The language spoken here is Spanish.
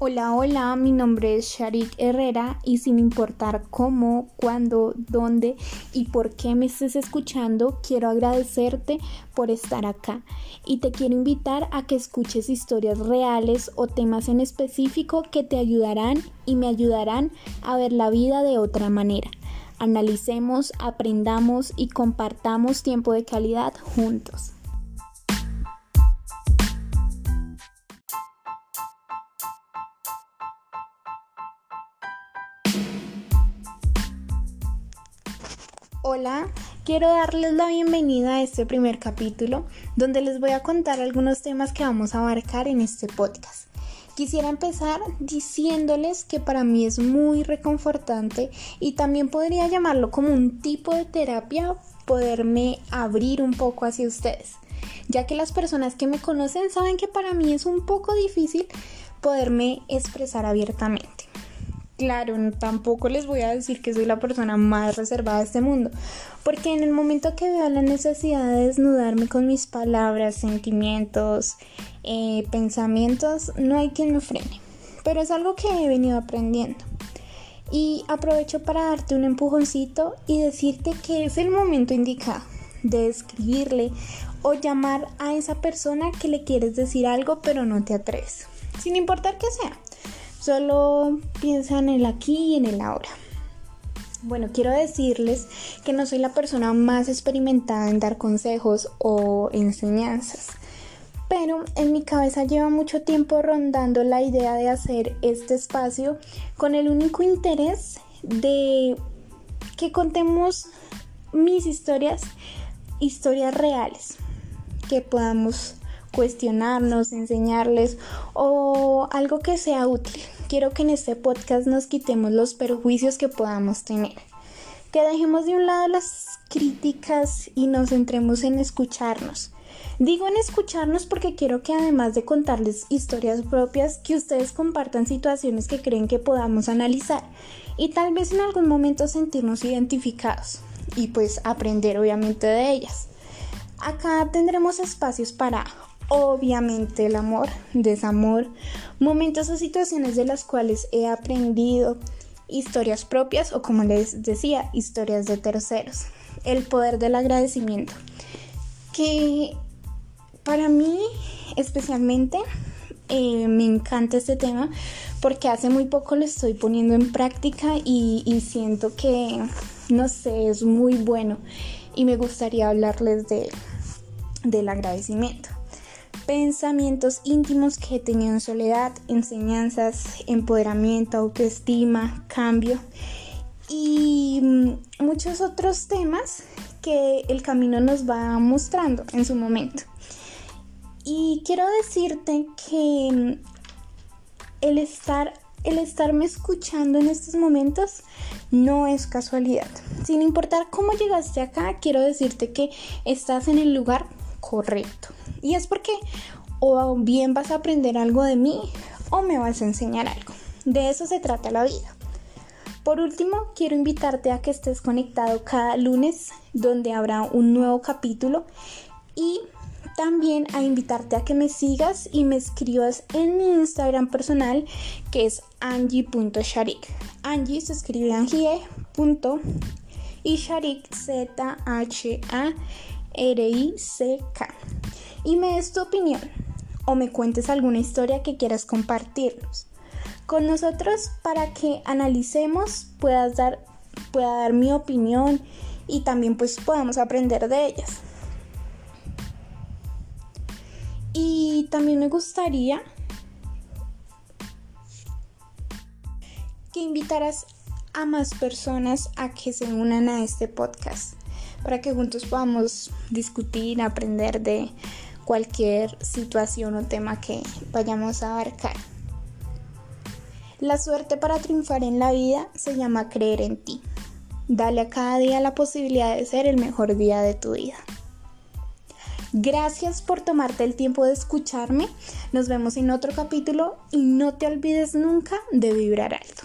Hola, hola, mi nombre es Sharik Herrera y sin importar cómo, cuándo, dónde y por qué me estés escuchando, quiero agradecerte por estar acá y te quiero invitar a que escuches historias reales o temas en específico que te ayudarán y me ayudarán a ver la vida de otra manera. Analicemos, aprendamos y compartamos tiempo de calidad juntos. Hola, quiero darles la bienvenida a este primer capítulo donde les voy a contar algunos temas que vamos a abarcar en este podcast. Quisiera empezar diciéndoles que para mí es muy reconfortante y también podría llamarlo como un tipo de terapia poderme abrir un poco hacia ustedes, ya que las personas que me conocen saben que para mí es un poco difícil poderme expresar abiertamente. Claro, tampoco les voy a decir que soy la persona más reservada de este mundo, porque en el momento que veo la necesidad de desnudarme con mis palabras, sentimientos, eh, pensamientos, no hay quien me frene. Pero es algo que he venido aprendiendo. Y aprovecho para darte un empujoncito y decirte que es el momento indicado de escribirle o llamar a esa persona que le quieres decir algo pero no te atreves, sin importar que sea. Solo piensa en el aquí y en el ahora. Bueno, quiero decirles que no soy la persona más experimentada en dar consejos o enseñanzas, pero en mi cabeza lleva mucho tiempo rondando la idea de hacer este espacio con el único interés de que contemos mis historias, historias reales, que podamos cuestionarnos, enseñarles o algo que sea útil quiero que en este podcast nos quitemos los perjuicios que podamos tener. Que dejemos de un lado las críticas y nos centremos en escucharnos. Digo en escucharnos porque quiero que además de contarles historias propias, que ustedes compartan situaciones que creen que podamos analizar y tal vez en algún momento sentirnos identificados y pues aprender obviamente de ellas. Acá tendremos espacios para obviamente el amor, desamor, momentos o situaciones de las cuales he aprendido, historias propias o como les decía, historias de terceros, el poder del agradecimiento, que para mí especialmente eh, me encanta este tema porque hace muy poco lo estoy poniendo en práctica y, y siento que, no sé, es muy bueno y me gustaría hablarles de, del agradecimiento pensamientos íntimos que en soledad, enseñanzas, empoderamiento, autoestima, cambio y mm, muchos otros temas que el camino nos va mostrando en su momento. Y quiero decirte que mm, el estar el estarme escuchando en estos momentos no es casualidad. Sin importar cómo llegaste acá, quiero decirte que estás en el lugar correcto. Y es porque o bien vas a aprender algo de mí o me vas a enseñar algo. De eso se trata la vida. Por último, quiero invitarte a que estés conectado cada lunes donde habrá un nuevo capítulo y también a invitarte a que me sigas y me escribas en mi Instagram personal que es angie.sharik. Angie se escribe angie. y sharik z h a r i c k y me des tu opinión o me cuentes alguna historia que quieras compartirnos con nosotros para que analicemos, puedas dar, pueda dar mi opinión y también pues podamos aprender de ellas. Y también me gustaría que invitaras a más personas a que se unan a este podcast para que juntos podamos discutir, aprender de cualquier situación o tema que vayamos a abarcar. La suerte para triunfar en la vida se llama creer en ti. Dale a cada día la posibilidad de ser el mejor día de tu vida. Gracias por tomarte el tiempo de escucharme. Nos vemos en otro capítulo y no te olvides nunca de vibrar alto.